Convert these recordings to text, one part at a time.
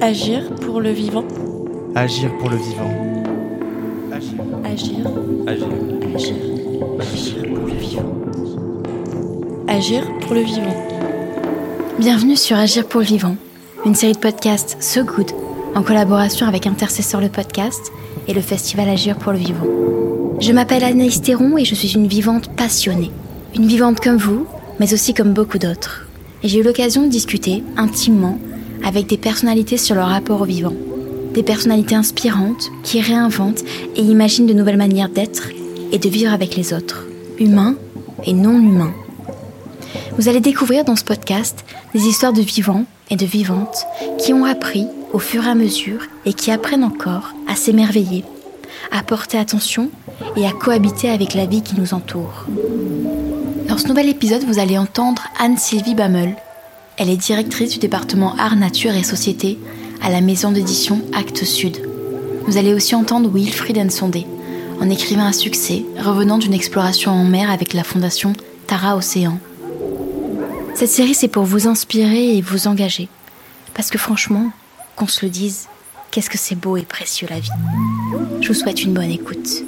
Agir pour le vivant. Agir pour le vivant. Agir. Agir. Agir. Agir. Agir pour le vivant. Agir pour le vivant. Bienvenue sur Agir pour le vivant, une série de podcasts So Good en collaboration avec Intercesseur le podcast et le festival Agir pour le vivant. Je m'appelle Anaïs Théron et je suis une vivante passionnée. Une vivante comme vous, mais aussi comme beaucoup d'autres. J'ai eu l'occasion de discuter intimement avec des personnalités sur leur rapport au vivant. Des personnalités inspirantes qui réinventent et imaginent de nouvelles manières d'être et de vivre avec les autres, humains et non humains. Vous allez découvrir dans ce podcast des histoires de vivants et de vivantes qui ont appris au fur et à mesure et qui apprennent encore à s'émerveiller, à porter attention et à cohabiter avec la vie qui nous entoure. Dans ce nouvel épisode, vous allez entendre Anne-Sylvie Bammel. Elle est directrice du département Art, Nature et Société à la maison d'édition Actes Sud. Vous allez aussi entendre Wilfried Nsondé, un écrivain à succès revenant d'une exploration en mer avec la fondation Tara Océan. Cette série, c'est pour vous inspirer et vous engager. Parce que franchement, qu'on se le dise, qu'est-ce que c'est beau et précieux la vie. Je vous souhaite une bonne écoute.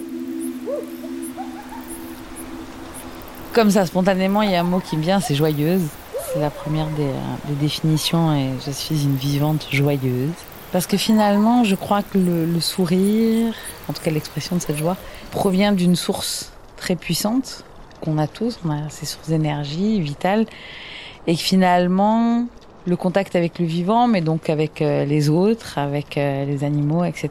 Comme ça, spontanément, il y a un mot qui me vient, c'est joyeuse. C'est la première des, des, définitions et je suis une vivante joyeuse. Parce que finalement, je crois que le, le sourire, en tout cas l'expression de cette joie, provient d'une source très puissante qu'on a tous, on a ces sources d'énergie vitale, et que finalement, le contact avec le vivant, mais donc avec euh, les autres, avec euh, les animaux, etc.,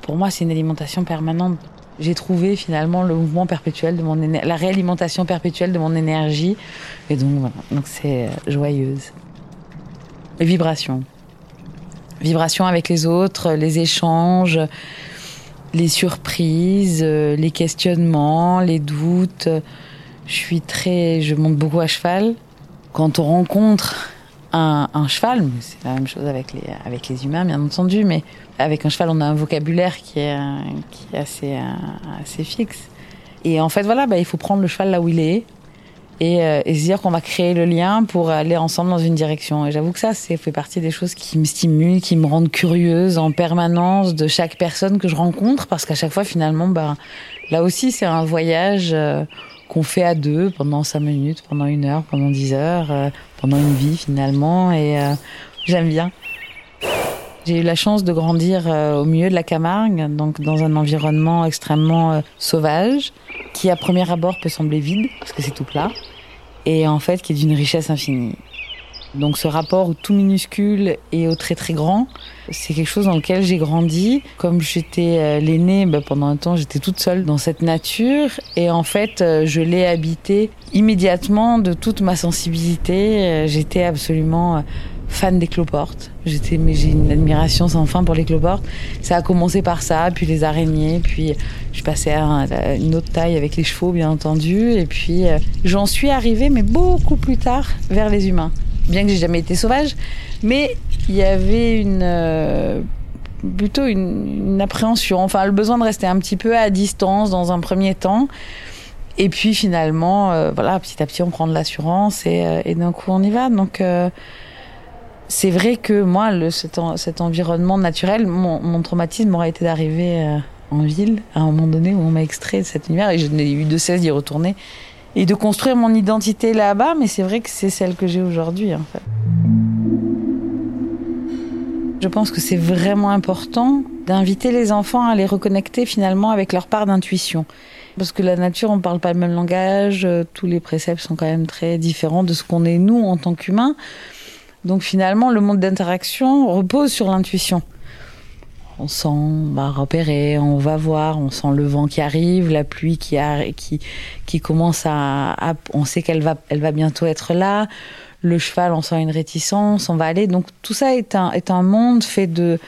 pour moi, c'est une alimentation permanente j'ai trouvé finalement le mouvement perpétuel de mon la réalimentation perpétuelle de mon énergie. Et donc voilà. Donc c'est joyeuse. Les vibrations vibrations avec les autres les échanges les surprises les questionnements les doutes. Je suis très je monte beaucoup à cheval. Quand on rencontre un, un cheval, c'est la même chose avec les, avec les humains, bien entendu, mais avec un cheval, on a un vocabulaire qui est, qui est assez, assez fixe. Et en fait, voilà, bah, il faut prendre le cheval là où il est et, euh, et se dire qu'on va créer le lien pour aller ensemble dans une direction. Et j'avoue que ça, c'est fait partie des choses qui me stimulent, qui me rendent curieuse en permanence de chaque personne que je rencontre, parce qu'à chaque fois, finalement, bah, là aussi, c'est un voyage. Euh, qu'on fait à deux pendant cinq minutes, pendant une heure, pendant dix heures, euh, pendant une vie finalement. Et euh, j'aime bien. J'ai eu la chance de grandir euh, au milieu de la Camargue, donc dans un environnement extrêmement sauvage, qui à premier abord peut sembler vide, parce que c'est tout plat, et en fait qui est d'une richesse infinie. Donc ce rapport au tout minuscule et au très très grand, c'est quelque chose dans lequel j'ai grandi. Comme j'étais euh, l'aînée, bah, pendant un temps j'étais toute seule dans cette nature et en fait euh, je l'ai habité immédiatement de toute ma sensibilité. Euh, j'étais absolument fan des cloportes. J'étais, mais j'ai une admiration sans fin pour les cloportes. Ça a commencé par ça, puis les araignées, puis je passais à une autre taille avec les chevaux, bien entendu, et puis j'en suis arrivée, mais beaucoup plus tard, vers les humains bien que j'ai jamais été sauvage, mais il y avait une euh, plutôt une, appréhension, enfin le besoin de rester un petit peu à distance dans un premier temps. Et puis finalement, euh, voilà, petit à petit, on prend de l'assurance et, euh, d'un coup, on y va. Donc, c'est vrai que moi, cet, environnement naturel, mon, traumatisme aurait été d'arriver en ville à un moment donné où on m'a extrait de cet univers et je n'ai eu de cesse d'y retourner et de construire mon identité là-bas, mais c'est vrai que c'est celle que j'ai aujourd'hui en fait. Je pense que c'est vraiment important d'inviter les enfants à les reconnecter finalement avec leur part d'intuition. Parce que la nature, on ne parle pas le même langage, tous les préceptes sont quand même très différents de ce qu'on est nous en tant qu'humains. Donc finalement, le monde d'interaction repose sur l'intuition on sent, repérer, on va voir, on sent le vent qui arrive, la pluie qui a, qui commence à, on sait qu'elle va elle va bientôt être là. Le cheval, on sent une réticence, on va aller. Donc tout ça est un est un monde fait de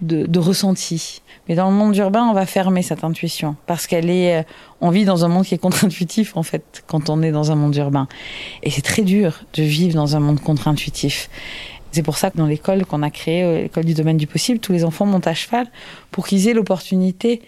de, de ressenti. Mais dans le monde urbain, on va fermer cette intuition parce qu'elle est. On vit dans un monde qui est contre-intuitif en fait quand on est dans un monde urbain, et c'est très dur de vivre dans un monde contre-intuitif. C'est pour ça que dans l'école qu'on a créée, l'école du domaine du possible, tous les enfants montent à cheval pour qu'ils aient l'opportunité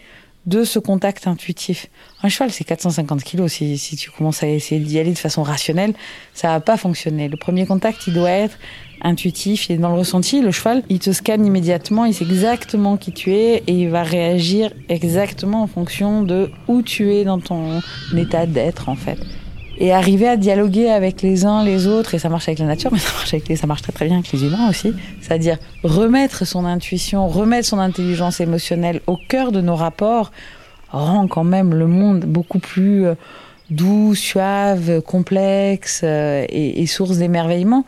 de ce contact intuitif. Un cheval, c'est 450 kilos. Si, si tu commences à essayer d'y aller de façon rationnelle, ça va pas fonctionner. Le premier contact, il doit être intuitif, il est dans le ressenti. Le cheval, il te scanne immédiatement, il sait exactement qui tu es et il va réagir exactement en fonction de où tu es dans ton état d'être, en fait et arriver à dialoguer avec les uns les autres et ça marche avec la nature mais ça marche avec les, ça marche très très bien avec les humains aussi. C'est-à-dire remettre son intuition remettre son intelligence émotionnelle au cœur de nos rapports rend quand même le monde beaucoup plus euh, doux suave complexe euh, et, et source d'émerveillement.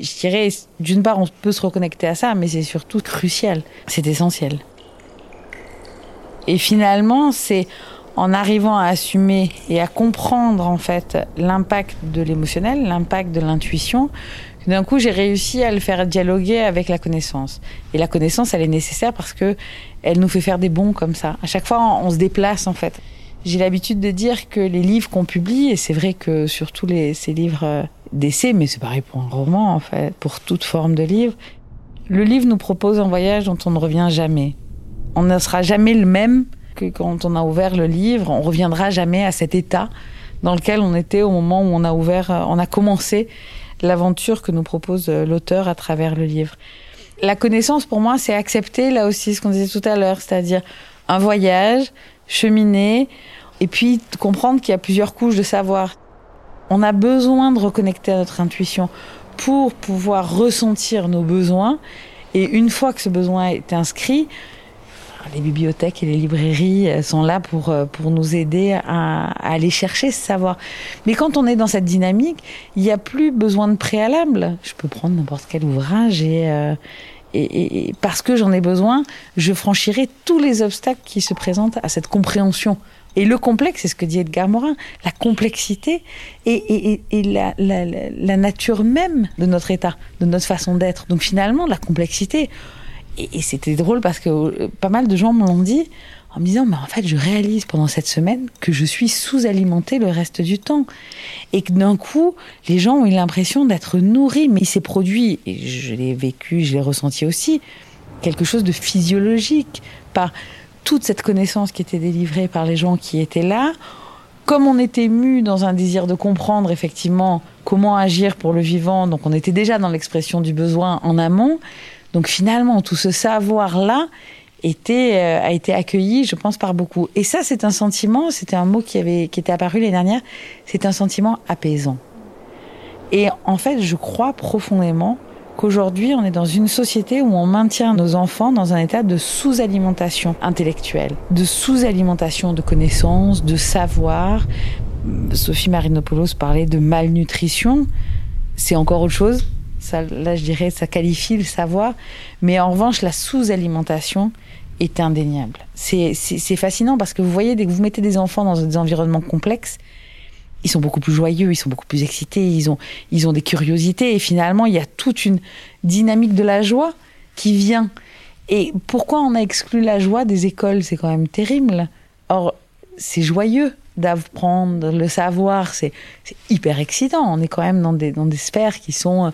Je dirais d'une part on peut se reconnecter à ça mais c'est surtout crucial. C'est essentiel. Et finalement c'est en arrivant à assumer et à comprendre en fait l'impact de l'émotionnel, l'impact de l'intuition, d'un coup j'ai réussi à le faire dialoguer avec la connaissance. Et la connaissance, elle est nécessaire parce que elle nous fait faire des bons comme ça. À chaque fois, on se déplace en fait. J'ai l'habitude de dire que les livres qu'on publie, et c'est vrai que surtout les, ces livres euh, d'essai, mais c'est pareil pour un roman en fait, pour toute forme de livre, le livre nous propose un voyage dont on ne revient jamais. On ne sera jamais le même que quand on a ouvert le livre, on reviendra jamais à cet état dans lequel on était au moment où on a ouvert, euh, on a commencé l'aventure que nous propose euh, l'auteur à travers le livre. La connaissance, pour moi, c'est accepter, là aussi, ce qu'on disait tout à l'heure, c'est-à-dire un voyage, cheminer, et puis comprendre qu'il y a plusieurs couches de savoir. On a besoin de reconnecter à notre intuition pour pouvoir ressentir nos besoins, et une fois que ce besoin est inscrit, les bibliothèques et les librairies sont là pour, euh, pour nous aider à, à, aller chercher ce savoir. Mais quand on est dans cette dynamique, il n'y a plus besoin de préalable. Je peux prendre n'importe quel ouvrage et, euh, et, et, parce que j'en ai besoin, je franchirai tous les obstacles qui se présentent à cette compréhension. Et le complexe, c'est ce que dit Edgar Morin, la complexité et la, la, la nature même de notre état, de notre façon d'être. Donc finalement, la complexité, et, c'était drôle parce que euh, pas mal de gens me l'ont dit en me disant mais en fait je réalise pendant cette semaine que je suis sous-alimentée le reste du temps. Et que d'un coup les gens ont eu l'impression d'être nourris. Mais il s'est produit et je l'ai vécu je l'ai ressenti aussi quelque chose de physiologique. Par toute cette connaissance qui était délivrée par les gens qui étaient là. Comme on était mu dans un désir de comprendre effectivement comment agir pour le vivant. Donc on était déjà dans l'expression du besoin en amont donc finalement, tout ce savoir-là était, euh, a été accueilli, je pense, par beaucoup. Et ça, c'est un sentiment, c'était un mot qui, avait, qui était apparu l'année dernière, c'est un sentiment apaisant. Et en fait, je crois profondément qu'aujourd'hui, on est dans une société où on maintient nos enfants dans un état de sous-alimentation intellectuelle, de sous-alimentation de connaissances, de savoir. Sophie Marinopoulos parlait de malnutrition. C'est encore autre chose ça, là, je dirais, ça qualifie le savoir. Mais en revanche, la sous-alimentation est indéniable. C'est fascinant parce que vous voyez, dès que vous mettez des enfants dans des environnements complexes, ils sont beaucoup plus joyeux, ils sont beaucoup plus excités, ils ont, ils ont des curiosités. Et finalement, il y a toute une dynamique de la joie qui vient. Et pourquoi on a exclu la joie des écoles? C'est quand même terrible. Or, c'est joyeux d'apprendre le savoir, c'est hyper excitant. On est quand même dans des, dans des sphères qui sont.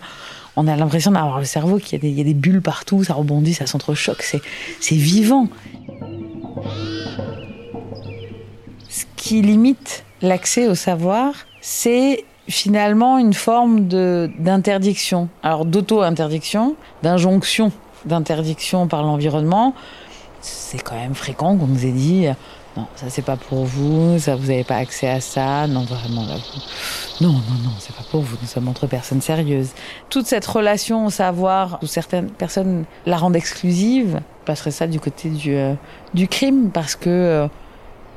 On a l'impression d'avoir le cerveau, qu'il y, y, a des bulles partout, ça rebondit, ça s'entrechoque, c'est vivant. Ce qui limite l'accès au savoir, c'est finalement une forme d'interdiction. Alors d'auto-interdiction, d'injonction d'interdiction par l'environnement. C'est quand même fréquent qu'on nous ait dit non, ça c'est pas pour vous, ça vous n'avez pas accès à ça, non vraiment là. Non, non, non, c'est pas pour vous, nous sommes entre personnes sérieuses. Toute cette relation au savoir, où certaines personnes la rendent exclusive, passerait ça du côté du, euh, du crime, parce que euh,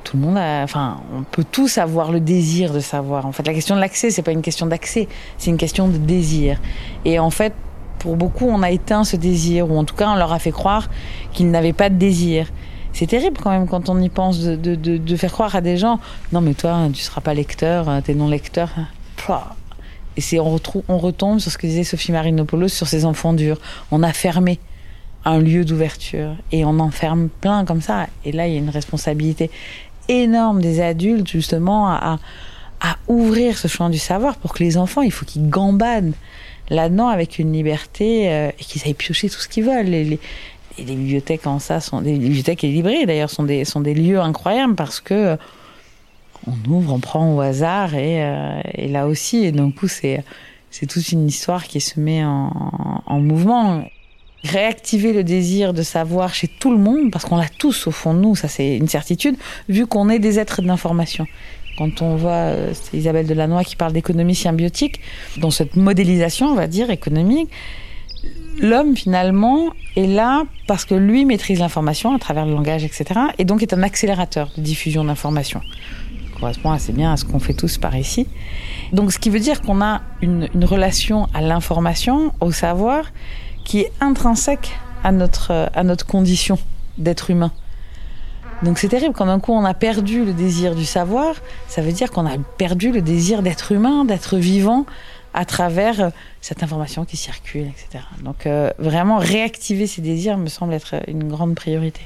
tout le monde a, enfin, on peut tous avoir le désir de savoir. En fait, la question de l'accès, c'est pas une question d'accès, c'est une question de désir. Et en fait, pour beaucoup, on a éteint ce désir, ou en tout cas, on leur a fait croire qu'ils n'avaient pas de désir c'est terrible quand même quand on y pense de, faire croire à des gens non mais toi tu seras pas lecteur t'es non lecteur et c'est on, on retombe sur ce que disait Sophie Marinopoulos sur ses enfants durs. On a fermé un lieu d'ouverture et on en ferme plein comme ça. Et là il y a une responsabilité énorme des adultes justement à, à ouvrir ce champ du savoir pour que les enfants il faut qu'ils gambadent là-dedans avec une liberté euh, et qu'ils aillent piocher tout ce qu'ils veulent. Les, les bibliothèques en ça sont des bibliothèques et librairies d'ailleurs sont des sont des lieux incroyables parce que on ouvre, on prend au hasard et, euh, et là aussi et d'un coup c'est c'est toute une histoire qui se met en, en mouvement. Réactiver le désir de savoir chez tout le monde, parce qu'on l'a tous au fond de nous, ça c'est une certitude, vu qu'on est des êtres d'information. Quand on voit, euh, Isabelle Delannoy qui parle d'économie symbiotique, dans cette modélisation, on va dire, économique, l'homme finalement est là parce que lui maîtrise l'information à travers le langage, etc. Et donc est un accélérateur de diffusion d'information. Correspond assez bien à ce qu'on fait tous par ici. Donc ce qui veut dire qu'on a une, une relation à l'information, au savoir, qui est intrinsèque à notre, à notre condition d'être humain. Donc c'est terrible, quand d'un coup on a perdu le désir du savoir, ça veut dire qu'on a perdu le désir d'être humain, d'être vivant à travers euh, cette information qui circule, etc. Donc euh, vraiment réactiver ces désirs me semble être une grande priorité.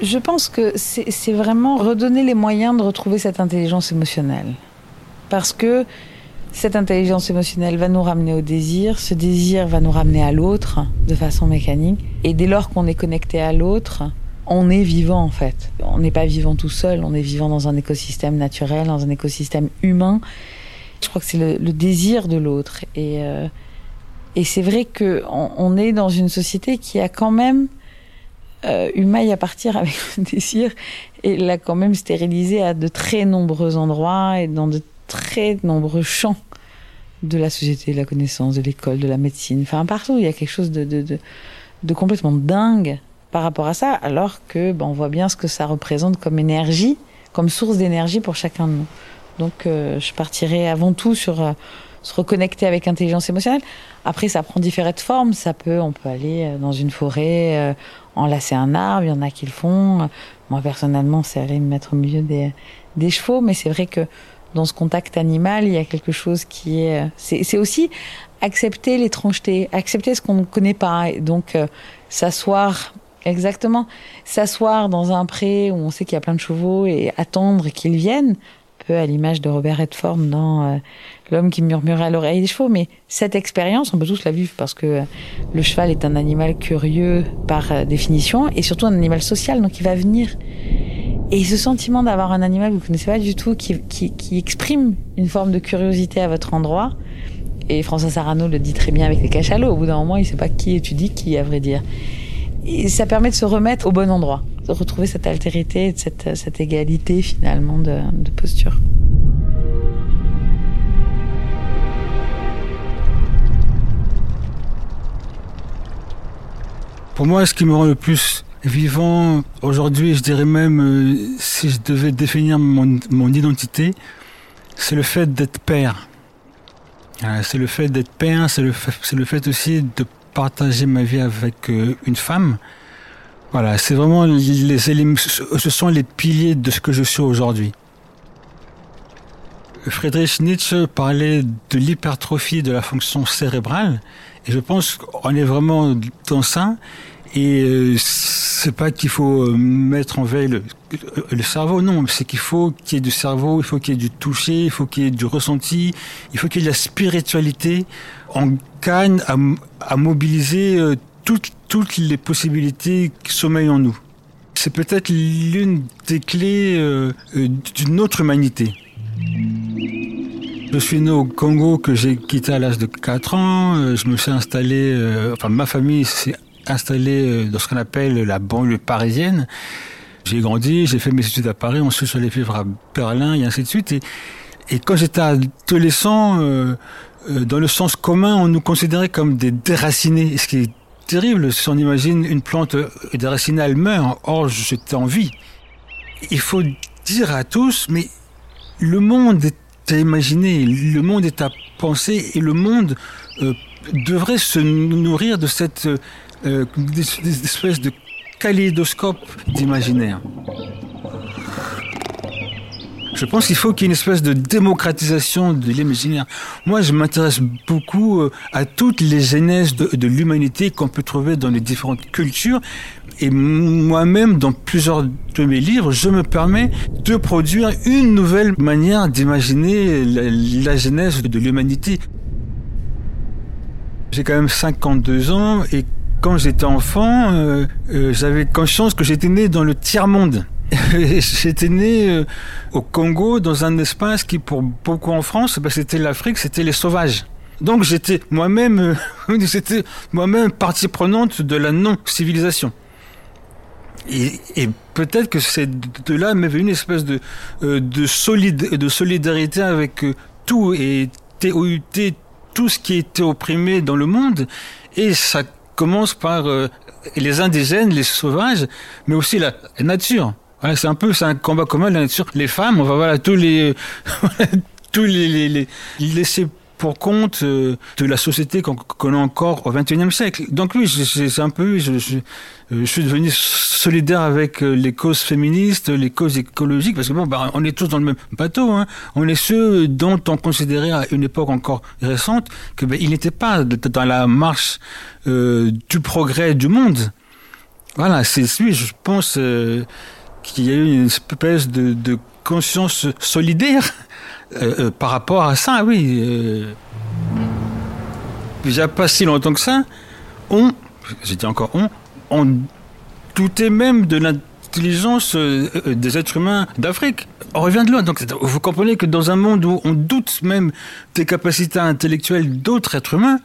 Je pense que c'est vraiment redonner les moyens de retrouver cette intelligence émotionnelle. Parce que cette intelligence émotionnelle va nous ramener au désir, ce désir va nous ramener à l'autre de façon mécanique. Et dès lors qu'on est connecté à l'autre, on est vivant en fait. On n'est pas vivant tout seul, on est vivant dans un écosystème naturel, dans un écosystème humain. Je crois que c'est le, désir de l'autre. Et, euh, c'est vrai qu'on on est dans une société qui a quand même euh, eu maille à partir avec le désir et l'a quand même stérilisé à de très nombreux endroits et dans de très nombreux champs de la société, de la connaissance, de l'école, de la médecine. Enfin, partout, il y a quelque chose de complètement dingue par rapport à ça, alors que ben, on voit bien ce que ça représente comme énergie, comme source d'énergie pour chacun de nous. Donc, euh, je partirai avant tout sur euh, se reconnecter avec intelligence émotionnelle. Après, ça prend différentes formes. Ça peut, on peut aller euh, dans une forêt, euh, enlacer un arbre. Il y en a qui le font. Moi, personnellement, c'est aller me mettre au milieu des, des chevaux. Mais c'est vrai que dans ce contact animal, il y a quelque chose qui est. C'est aussi accepter l'étrangeté, accepter ce qu'on ne connaît pas. Et donc, euh, s'asseoir. Exactement. S'asseoir dans un pré où on sait qu'il y a plein de chevaux et attendre qu'ils viennent, peu à l'image de Robert Redford dans euh, L'homme qui murmurait à l'oreille des chevaux. Mais cette expérience, on peut tous la vivre parce que euh, le cheval est un animal curieux par euh, définition et surtout un animal social, donc il va venir. Et ce sentiment d'avoir un animal que vous connaissez pas du tout, qui, qui, qui exprime une forme de curiosité à votre endroit, et François Sarano le dit très bien avec les cachalots, au bout d'un moment, il sait pas qui étudie qui, à vrai dire. Et ça permet de se remettre au bon endroit, de retrouver cette altérité, cette, cette égalité finalement de, posture. Pour moi, ce qui me rend le plus vivant aujourd'hui, je dirais même, euh, si je devais définir mon, identité, c'est le fait d'être père. Euh, c'est le fait d'être père, c'est le, le fait aussi de partager ma vie avec euh, une femme. Voilà, c'est vraiment les, ce sont les piliers de ce que je suis aujourd'hui. Friedrich Nietzsche parlait de l'hypertrophie de la fonction cérébrale, et je pense qu'on est vraiment dans ça. Et euh, c'est pas qu'il faut mettre en veille le, le cerveau, non, c'est qu'il faut qu'il y ait du cerveau, il faut qu'il y ait du toucher, il faut qu'il y ait du ressenti, il faut qu'il y ait de la spiritualité. On gagne à, à mobiliser euh, toutes, toutes les possibilités qui sommeillent en nous. C'est peut-être l'une des clés euh, d'une autre humanité. Je suis né au Congo que j'ai quitté à l'âge de 4 ans. Je me suis installé, euh, enfin ma famille s'est installée dans ce qu'on appelle la banlieue parisienne. J'ai grandi, j'ai fait mes études à Paris, ensuite je suis allé vivre à Berlin et ainsi de suite. Et, et quand j'étais adolescent, euh, euh, dans le sens commun, on nous considérait comme des déracinés, ce qui est terrible si on imagine une plante déracinée, elle meurt. Or, j'étais en vie. Il faut dire à tous, mais le monde est à imaginer, le monde est à penser et le monde euh, devrait se nourrir de cette euh, espèce de kaléidoscope d'imaginaire. Je pense qu'il faut qu'il y ait une espèce de démocratisation de l'imaginaire. Moi, je m'intéresse beaucoup à toutes les genèses de, de l'humanité qu'on peut trouver dans les différentes cultures. Et moi-même, dans plusieurs de mes livres, je me permets de produire une nouvelle manière d'imaginer la, la genèse de l'humanité. J'ai quand même 52 ans et quand j'étais enfant, euh, euh, j'avais conscience que j'étais né dans le tiers-monde. j'étais né euh, au Congo dans un espace qui pour beaucoup en France, ben, c'était l'Afrique, c'était les sauvages. Donc j'étais moi-même, moi-même partie prenante de la non-civilisation. Et, et peut-être que c'est de là m'est venue une espèce de, de, solide, de solidarité avec tout et TOUT, tout ce qui était opprimé dans le monde. Et ça commence par euh, les indigènes, les sauvages, mais aussi la nature. Voilà, c'est un peu, c'est un combat commun la nature. Les femmes, on va voilà tous les, tous les, les, les laisser pour compte euh, de la société qu'on connaît encore au XXIe siècle. Donc oui, c'est un peu, je, je, je, suis devenu solidaire avec euh, les causes féministes, les causes écologiques, parce que bon, bah, on est tous dans le même bateau. Hein. On est ceux dont on considérait à une époque encore récente que il n'était pas dans la marche euh, du progrès du monde. Voilà, c'est lui, je pense euh, qu'il y a eu une espèce de conscience solidaire euh, euh, par rapport à ça, oui. Euh, déjà pas si longtemps que ça, on, j'ai encore on, on doutait même de l'intelligence des êtres humains d'Afrique. On revient de loin. Donc vous comprenez que dans un monde où on doute même des capacités intellectuelles d'autres êtres humains,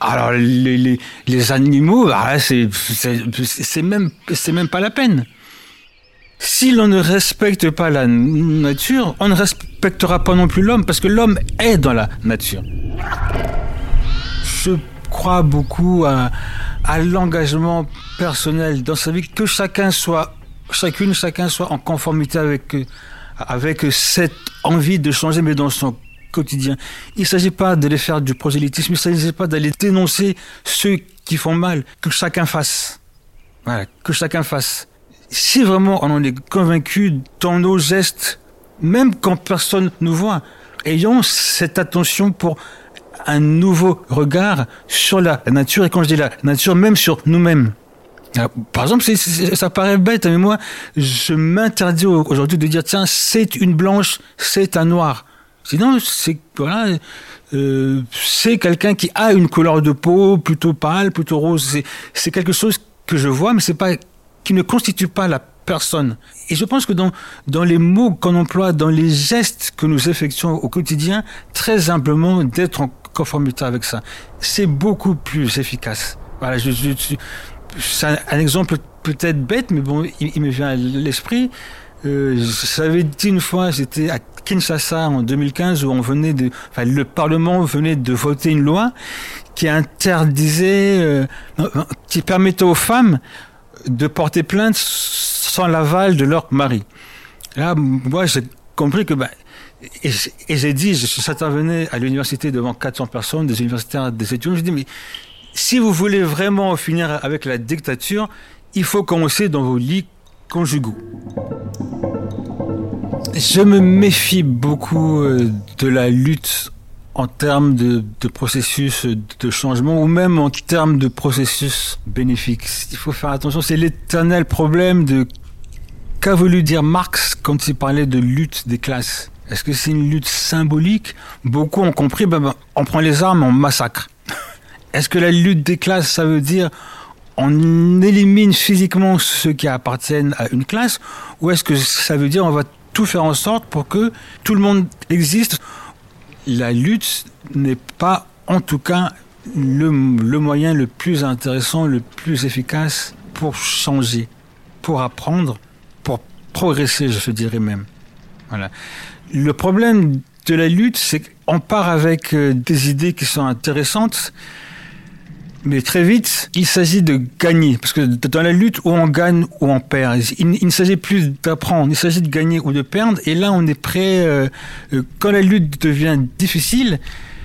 alors les animaux, ah, c'est même, même pas la peine. Si l'on ne respecte pas la nature, on ne respectera pas non plus l'homme, parce que l'homme est dans la nature. Je crois beaucoup à, l'engagement personnel dans sa vie, que chacun soit, chacune, chacun soit en conformité avec, avec cette envie de changer, mais dans son quotidien. Il ne s'agit pas d'aller faire du prosélytisme, il ne s'agit pas d'aller dénoncer ceux qui font mal, que chacun fasse. Voilà, que chacun fasse si vraiment on en est convaincu dans nos gestes, même quand personne nous voit, ayons cette attention pour un nouveau regard sur la nature, et quand je dis la nature, même sur nous-mêmes. Par exemple, ça paraît bête, mais moi, je m'interdis aujourd'hui de dire, tiens, c'est une blanche, c'est un noir. Sinon, c'est voilà, euh, quelqu'un qui a une couleur de peau plutôt pâle, plutôt rose. C'est quelque chose que je vois, mais c'est pas qui ne constitue pas la personne. Et je pense que dans, dans les mots qu'on emploie, dans les gestes que nous effectuons au quotidien, très humblement, d'être en conformité avec ça, c'est beaucoup plus efficace. Voilà, je, je, c'est un, exemple peut-être bête, mais bon, il, me vient à l'esprit. Euh, J'avais dit une fois, j'étais à Kinshasa en 2015 où on venait de, enfin, le Parlement venait de voter une loi qui interdisait, euh, qui permettait aux femmes de porter plainte sans l'aval de leur mari. Là, moi, j'ai compris que, ben, et, j'ai dit, j'intervenais à l'université devant 400 personnes, des universitaires, des étudiants, j'ai dit, mais si vous voulez vraiment finir avec la dictature, il faut commencer dans vos lits conjugaux. Je me méfie beaucoup euh, de la lutte en termes de, de, processus de changement ou même en termes de processus bénéfiques. Il faut faire attention, c'est l'éternel problème de qu'a voulu dire Marx quand il parlait de lutte des classes. Est-ce que c'est une lutte symbolique? Beaucoup ont compris, ben, ben, on prend les armes, on massacre. Est-ce que la lutte des classes, ça veut dire on élimine physiquement ceux qui appartiennent à une classe? Ou est-ce que ça veut dire on va tout faire en sorte pour que tout le monde existe la lutte n'est pas, en tout cas, le, moyen le plus intéressant, le plus efficace pour changer, pour apprendre, pour progresser, je dirais même. Voilà. Le problème de la lutte, c'est qu'on part avec euh, des idées qui sont intéressantes, mais très vite, il s'agit de gagner. Parce que dans la lutte, où on gagne ou on perd. Il, ne s'agit plus d'apprendre, il s'agit de gagner ou de perdre. Et là, on est prêt, euh, euh, quand la lutte devient difficile,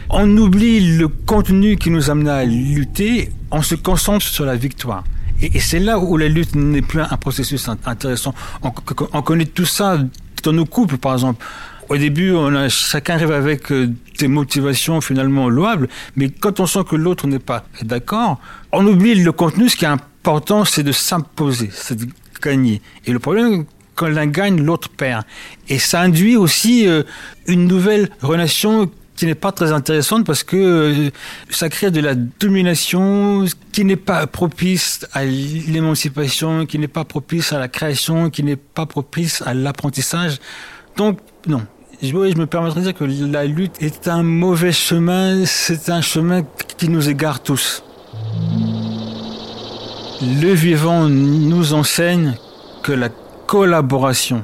on oublie le contenu qui nous amène à lutter, on se concentre sur la victoire. Et, c'est là où la lutte n'est plus un processus intéressant. On, on connaît tout ça dans nos couples, par exemple. Au début, on a, chacun arrive avec des motivations finalement louables, mais quand on sent que l'autre n'est pas d'accord, on oublie le contenu. Ce qui est important, c'est de s'imposer, c'est de gagner. Et le problème, quand l'un gagne, l'autre perd. Et ça induit aussi euh, une nouvelle relation qui n'est pas très intéressante parce que euh, ça crée de la domination qui n'est pas propice à l'émancipation, qui n'est pas propice à la création, qui n'est pas propice à l'apprentissage. Donc, non. Je, me permettrai de dire que la lutte est un mauvais chemin, c'est un chemin qui nous égare tous. Le vivant nous enseigne que la collaboration,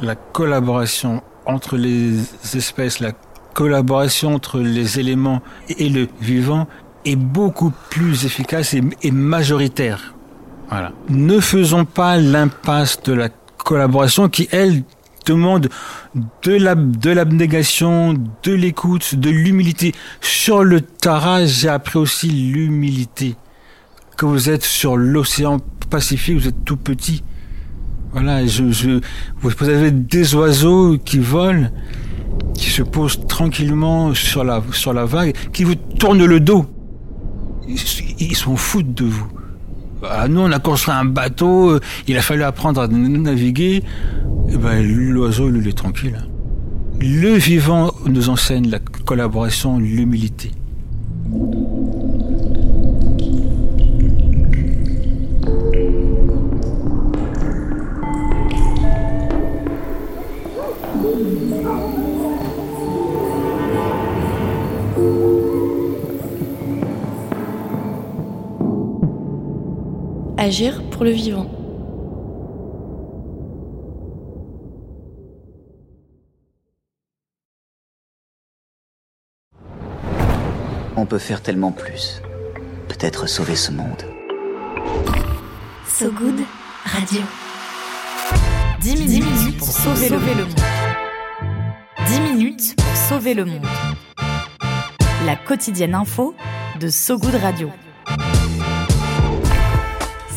la collaboration entre les espèces, la collaboration entre les éléments et le vivant est beaucoup plus efficace et, majoritaire. Voilà. Ne faisons pas l'impasse de la collaboration qui, elle, demande de la de l'abnégation, de l'écoute, de l'humilité. Sur le Tara, j'ai appris aussi l'humilité. Que vous êtes sur l'océan Pacifique, vous êtes tout petit. Voilà, je, vous avez des oiseaux qui volent, qui se posent tranquillement sur la, sur la vague, qui vous tournent le dos. Ils, s'en foutent de vous. Ah, nous, on a construit un bateau, euh, il a fallu apprendre à naviguer. Et eh ben, l'oiseau, il est tranquille. Hein. Le vivant nous enseigne la collaboration, l'humilité. Agir pour le vivant. On peut faire tellement plus. Peut-être sauver ce monde. So Good Radio. 10 minutes, pour sauver, le monde. 10 minutes pour sauver le monde. La quotidienne info de So Good Radio.